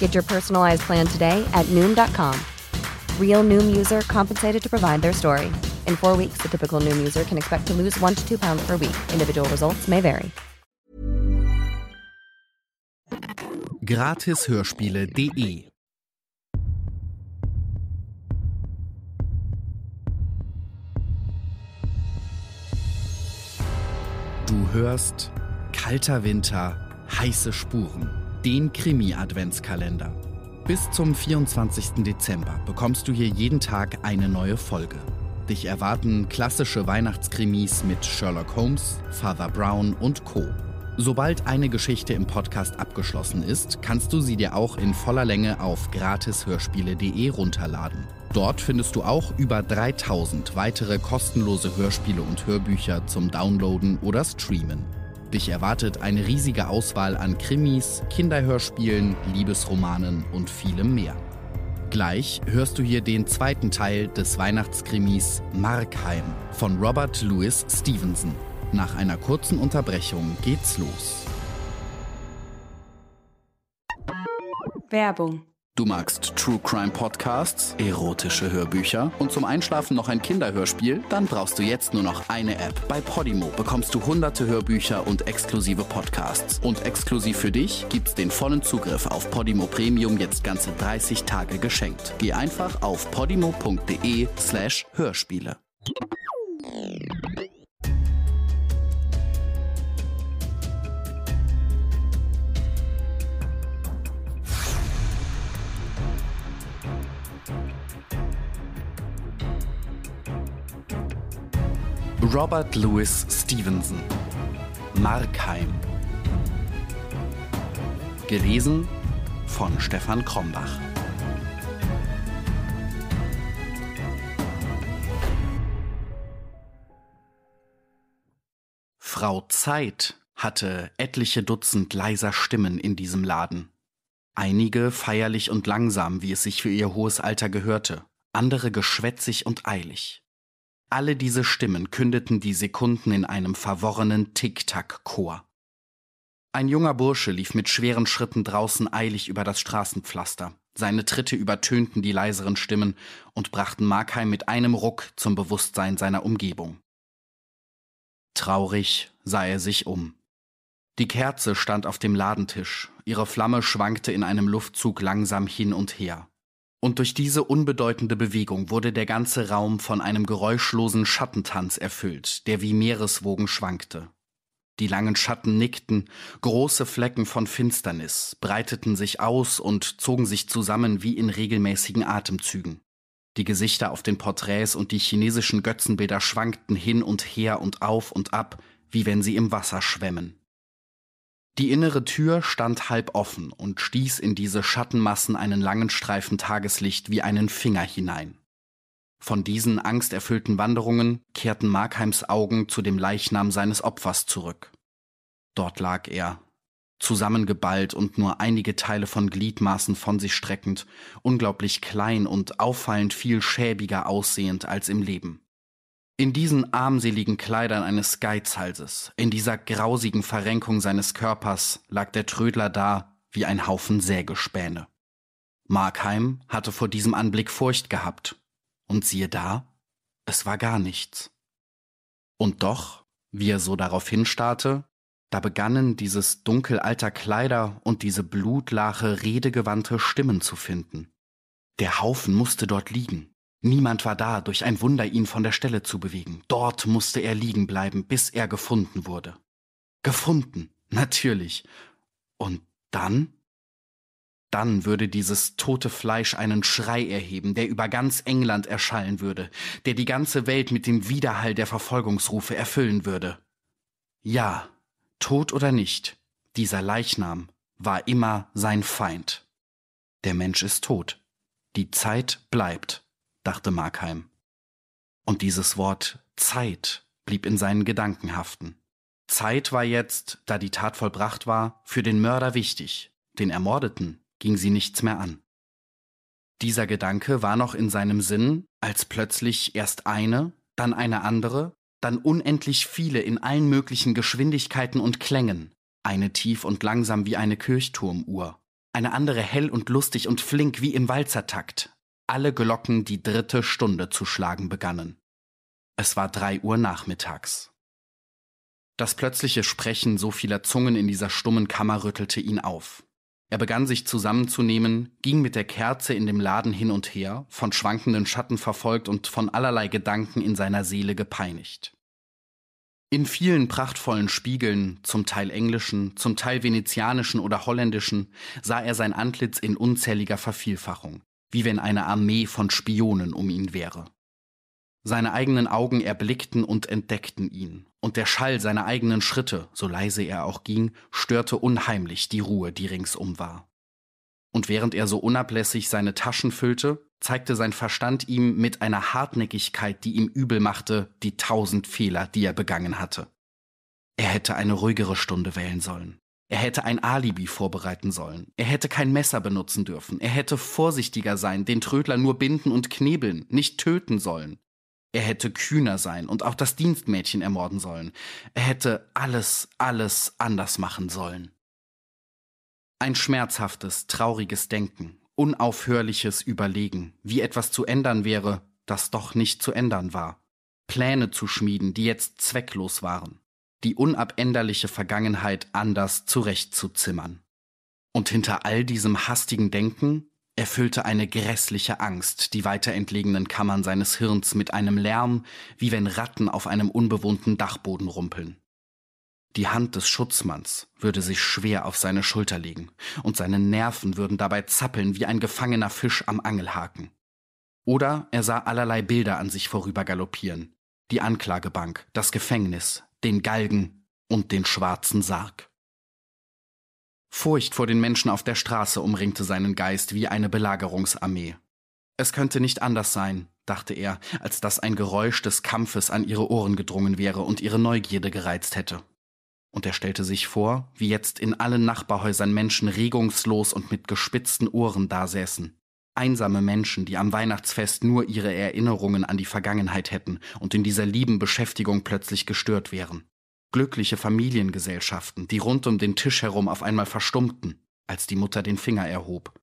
Get your personalized plan today at Noom.com. Real Noom user compensated to provide their story. In four weeks, the typical Noom user can expect to lose one to two pounds per week. Individual results may vary. Gratishörspiele.de Du hörst Kalter Winter, heiße Spuren, den Krimi-Adventskalender. Bis zum 24. Dezember bekommst du hier jeden Tag eine neue Folge. Dich erwarten klassische Weihnachtskrimis mit Sherlock Holmes, Father Brown und Co. Sobald eine Geschichte im Podcast abgeschlossen ist, kannst du sie dir auch in voller Länge auf gratishörspiele.de runterladen. Dort findest du auch über 3000 weitere kostenlose Hörspiele und Hörbücher zum Downloaden oder Streamen. Dich erwartet eine riesige Auswahl an Krimis, Kinderhörspielen, Liebesromanen und vielem mehr. Gleich hörst du hier den zweiten Teil des Weihnachtskrimis Markheim von Robert Louis Stevenson. Nach einer kurzen Unterbrechung geht's los. Werbung. Du magst True Crime Podcasts, erotische Hörbücher und zum Einschlafen noch ein Kinderhörspiel? Dann brauchst du jetzt nur noch eine App. Bei Podimo bekommst du hunderte Hörbücher und exklusive Podcasts. Und exklusiv für dich gibt's den vollen Zugriff auf Podimo Premium jetzt ganze 30 Tage geschenkt. Geh einfach auf podimo.de slash Hörspiele. Robert Louis Stevenson Markheim Gelesen von Stefan Krombach Frau Zeit hatte etliche Dutzend leiser Stimmen in diesem Laden. Einige feierlich und langsam, wie es sich für ihr hohes Alter gehörte, andere geschwätzig und eilig. Alle diese Stimmen kündeten die Sekunden in einem verworrenen Tick-Tack-Chor. Ein junger Bursche lief mit schweren Schritten draußen eilig über das Straßenpflaster. Seine Tritte übertönten die leiseren Stimmen und brachten Markheim mit einem Ruck zum Bewusstsein seiner Umgebung. Traurig sah er sich um. Die Kerze stand auf dem Ladentisch, ihre Flamme schwankte in einem Luftzug langsam hin und her. Und durch diese unbedeutende Bewegung wurde der ganze Raum von einem geräuschlosen Schattentanz erfüllt, der wie Meereswogen schwankte. Die langen Schatten nickten, große Flecken von Finsternis breiteten sich aus und zogen sich zusammen wie in regelmäßigen Atemzügen. Die Gesichter auf den Porträts und die chinesischen Götzenbilder schwankten hin und her und auf und ab, wie wenn sie im Wasser schwämmen. Die innere Tür stand halb offen und stieß in diese Schattenmassen einen langen Streifen Tageslicht wie einen Finger hinein. Von diesen angsterfüllten Wanderungen kehrten Markheims Augen zu dem Leichnam seines Opfers zurück. Dort lag er, zusammengeballt und nur einige Teile von Gliedmaßen von sich streckend, unglaublich klein und auffallend viel schäbiger aussehend als im Leben. In diesen armseligen Kleidern eines Geizhalses, in dieser grausigen Verrenkung seines Körpers, lag der Trödler da wie ein Haufen Sägespäne. Markheim hatte vor diesem Anblick Furcht gehabt. Und siehe da, es war gar nichts. Und doch, wie er so darauf hinstarrte, da begannen dieses Dunkel alter Kleider und diese blutlache, redegewandte Stimmen zu finden. Der Haufen musste dort liegen. Niemand war da, durch ein Wunder ihn von der Stelle zu bewegen. Dort musste er liegen bleiben, bis er gefunden wurde. Gefunden, natürlich. Und dann? Dann würde dieses tote Fleisch einen Schrei erheben, der über ganz England erschallen würde, der die ganze Welt mit dem Widerhall der Verfolgungsrufe erfüllen würde. Ja, tot oder nicht, dieser Leichnam war immer sein Feind. Der Mensch ist tot. Die Zeit bleibt, dachte Markheim. Und dieses Wort Zeit blieb in seinen Gedanken haften. Zeit war jetzt, da die Tat vollbracht war, für den Mörder wichtig, den Ermordeten ging sie nichts mehr an. Dieser Gedanke war noch in seinem Sinn, als plötzlich erst eine, dann eine andere, dann unendlich viele in allen möglichen Geschwindigkeiten und Klängen, eine tief und langsam wie eine Kirchturmuhr, eine andere hell und lustig und flink wie im Walzertakt, alle Glocken die dritte Stunde zu schlagen begannen. Es war drei Uhr nachmittags. Das plötzliche Sprechen so vieler Zungen in dieser stummen Kammer rüttelte ihn auf. Er begann sich zusammenzunehmen, ging mit der Kerze in dem Laden hin und her, von schwankenden Schatten verfolgt und von allerlei Gedanken in seiner Seele gepeinigt. In vielen prachtvollen Spiegeln, zum Teil englischen, zum Teil venezianischen oder holländischen, sah er sein Antlitz in unzähliger Vervielfachung, wie wenn eine Armee von Spionen um ihn wäre. Seine eigenen Augen erblickten und entdeckten ihn, und der Schall seiner eigenen Schritte, so leise er auch ging, störte unheimlich die Ruhe, die ringsum war. Und während er so unablässig seine Taschen füllte, zeigte sein Verstand ihm mit einer Hartnäckigkeit, die ihm übel machte, die tausend Fehler, die er begangen hatte. Er hätte eine ruhigere Stunde wählen sollen. Er hätte ein Alibi vorbereiten sollen. Er hätte kein Messer benutzen dürfen. Er hätte vorsichtiger sein, den Trödler nur binden und knebeln, nicht töten sollen. Er hätte kühner sein und auch das Dienstmädchen ermorden sollen. Er hätte alles, alles anders machen sollen. Ein schmerzhaftes, trauriges Denken, unaufhörliches Überlegen, wie etwas zu ändern wäre, das doch nicht zu ändern war. Pläne zu schmieden, die jetzt zwecklos waren. Die unabänderliche Vergangenheit anders zurechtzuzimmern. Und hinter all diesem hastigen Denken erfüllte eine grässliche Angst die weiter entlegenen Kammern seines Hirns mit einem Lärm, wie wenn Ratten auf einem unbewohnten Dachboden rumpeln. Die Hand des Schutzmanns würde sich schwer auf seine Schulter legen, und seine Nerven würden dabei zappeln wie ein gefangener Fisch am Angelhaken. Oder er sah allerlei Bilder an sich vorübergaloppieren, die Anklagebank, das Gefängnis, den Galgen und den schwarzen Sarg. Furcht vor den Menschen auf der Straße umringte seinen Geist wie eine Belagerungsarmee. Es könnte nicht anders sein, dachte er, als dass ein Geräusch des Kampfes an ihre Ohren gedrungen wäre und ihre Neugierde gereizt hätte. Und er stellte sich vor, wie jetzt in allen Nachbarhäusern Menschen regungslos und mit gespitzten Ohren dasäßen. Einsame Menschen, die am Weihnachtsfest nur ihre Erinnerungen an die Vergangenheit hätten und in dieser lieben Beschäftigung plötzlich gestört wären glückliche Familiengesellschaften, die rund um den Tisch herum auf einmal verstummten, als die Mutter den Finger erhob.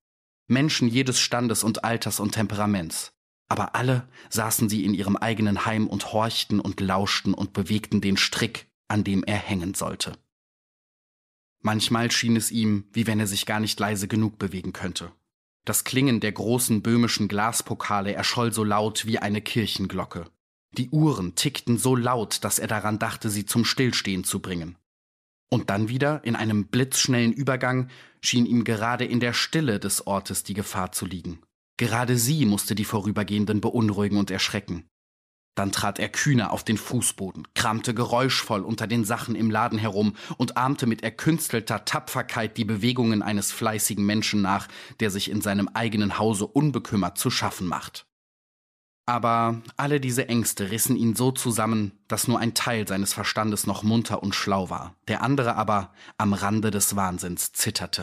Menschen jedes Standes und Alters und Temperaments. Aber alle saßen sie in ihrem eigenen Heim und horchten und lauschten und bewegten den Strick, an dem er hängen sollte. Manchmal schien es ihm, wie wenn er sich gar nicht leise genug bewegen könnte. Das Klingen der großen böhmischen Glaspokale erscholl so laut wie eine Kirchenglocke. Die Uhren tickten so laut, dass er daran dachte, sie zum Stillstehen zu bringen. Und dann wieder, in einem blitzschnellen Übergang, schien ihm gerade in der Stille des Ortes die Gefahr zu liegen. Gerade sie musste die Vorübergehenden beunruhigen und erschrecken. Dann trat er kühner auf den Fußboden, kramte geräuschvoll unter den Sachen im Laden herum und ahmte mit erkünstelter Tapferkeit die Bewegungen eines fleißigen Menschen nach, der sich in seinem eigenen Hause unbekümmert zu schaffen macht. Aber alle diese Ängste rissen ihn so zusammen, dass nur ein Teil seines Verstandes noch munter und schlau war, der andere aber am Rande des Wahnsinns zitterte.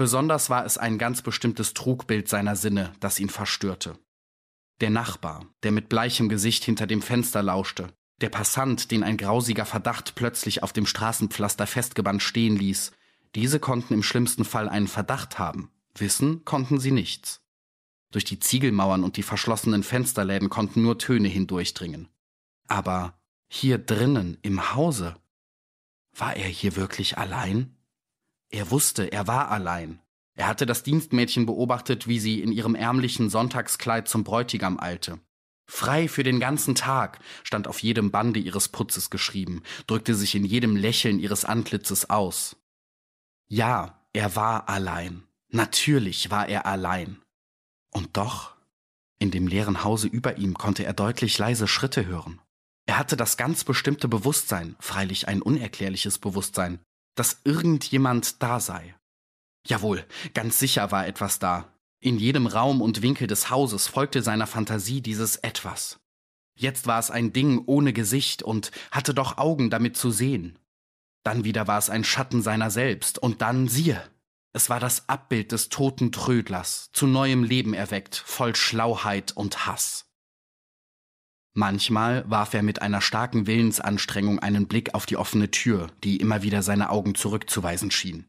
Besonders war es ein ganz bestimmtes Trugbild seiner Sinne, das ihn verstörte. Der Nachbar, der mit bleichem Gesicht hinter dem Fenster lauschte, der Passant, den ein grausiger Verdacht plötzlich auf dem Straßenpflaster festgebannt stehen ließ, diese konnten im schlimmsten Fall einen Verdacht haben. Wissen konnten sie nichts. Durch die Ziegelmauern und die verschlossenen Fensterläden konnten nur Töne hindurchdringen. Aber hier drinnen im Hause, war er hier wirklich allein? Er wusste, er war allein. Er hatte das Dienstmädchen beobachtet, wie sie in ihrem ärmlichen Sonntagskleid zum Bräutigam eilte. Frei für den ganzen Tag stand auf jedem Bande ihres Putzes geschrieben, drückte sich in jedem Lächeln ihres Antlitzes aus. Ja, er war allein. Natürlich war er allein. Und doch, in dem leeren Hause über ihm konnte er deutlich leise Schritte hören. Er hatte das ganz bestimmte Bewusstsein, freilich ein unerklärliches Bewusstsein, dass irgendjemand da sei. Jawohl, ganz sicher war etwas da, in jedem Raum und Winkel des Hauses folgte seiner Fantasie dieses Etwas. Jetzt war es ein Ding ohne Gesicht und hatte doch Augen damit zu sehen. Dann wieder war es ein Schatten seiner selbst, und dann siehe, es war das Abbild des toten Trödlers, zu neuem Leben erweckt, voll Schlauheit und Hass. Manchmal warf er mit einer starken Willensanstrengung einen Blick auf die offene Tür, die immer wieder seine Augen zurückzuweisen schien.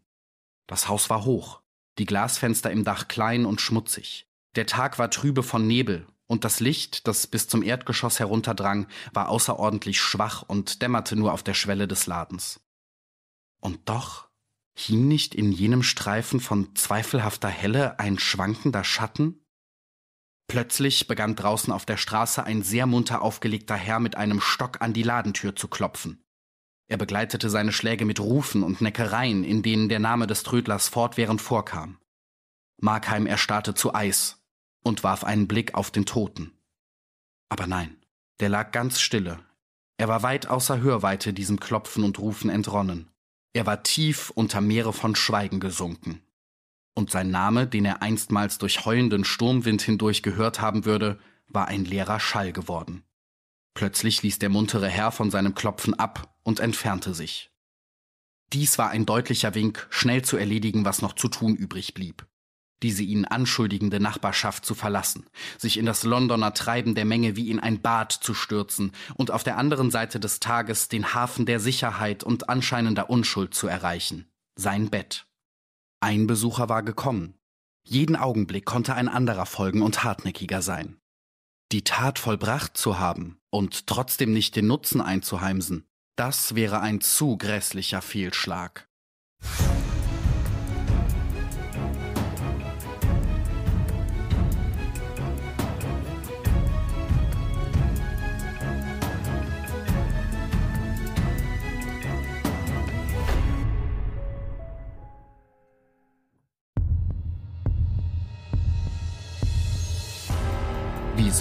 Das Haus war hoch, die Glasfenster im Dach klein und schmutzig. Der Tag war trübe von Nebel, und das Licht, das bis zum Erdgeschoss herunterdrang, war außerordentlich schwach und dämmerte nur auf der Schwelle des Ladens. Und doch hing nicht in jenem Streifen von zweifelhafter Helle ein schwankender Schatten? Plötzlich begann draußen auf der Straße ein sehr munter aufgelegter Herr mit einem Stock an die Ladentür zu klopfen. Er begleitete seine Schläge mit Rufen und Neckereien, in denen der Name des Trödlers fortwährend vorkam. Markheim erstarrte zu Eis und warf einen Blick auf den Toten. Aber nein, der lag ganz stille. Er war weit außer Hörweite diesem Klopfen und Rufen entronnen. Er war tief unter Meere von Schweigen gesunken. Und sein Name, den er einstmals durch heulenden Sturmwind hindurch gehört haben würde, war ein leerer Schall geworden. Plötzlich ließ der muntere Herr von seinem Klopfen ab und entfernte sich. Dies war ein deutlicher Wink, schnell zu erledigen, was noch zu tun übrig blieb. Diese ihn anschuldigende Nachbarschaft zu verlassen, sich in das Londoner Treiben der Menge wie in ein Bad zu stürzen und auf der anderen Seite des Tages den Hafen der Sicherheit und anscheinender Unschuld zu erreichen. Sein Bett. Ein Besucher war gekommen. Jeden Augenblick konnte ein anderer folgen und hartnäckiger sein. Die Tat vollbracht zu haben und trotzdem nicht den Nutzen einzuheimsen, das wäre ein zu grässlicher Fehlschlag.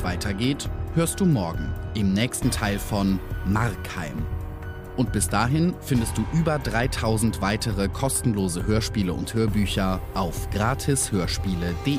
Weitergeht, hörst du morgen im nächsten Teil von Markheim. Und bis dahin findest du über 3000 weitere kostenlose Hörspiele und Hörbücher auf gratishörspiele.de.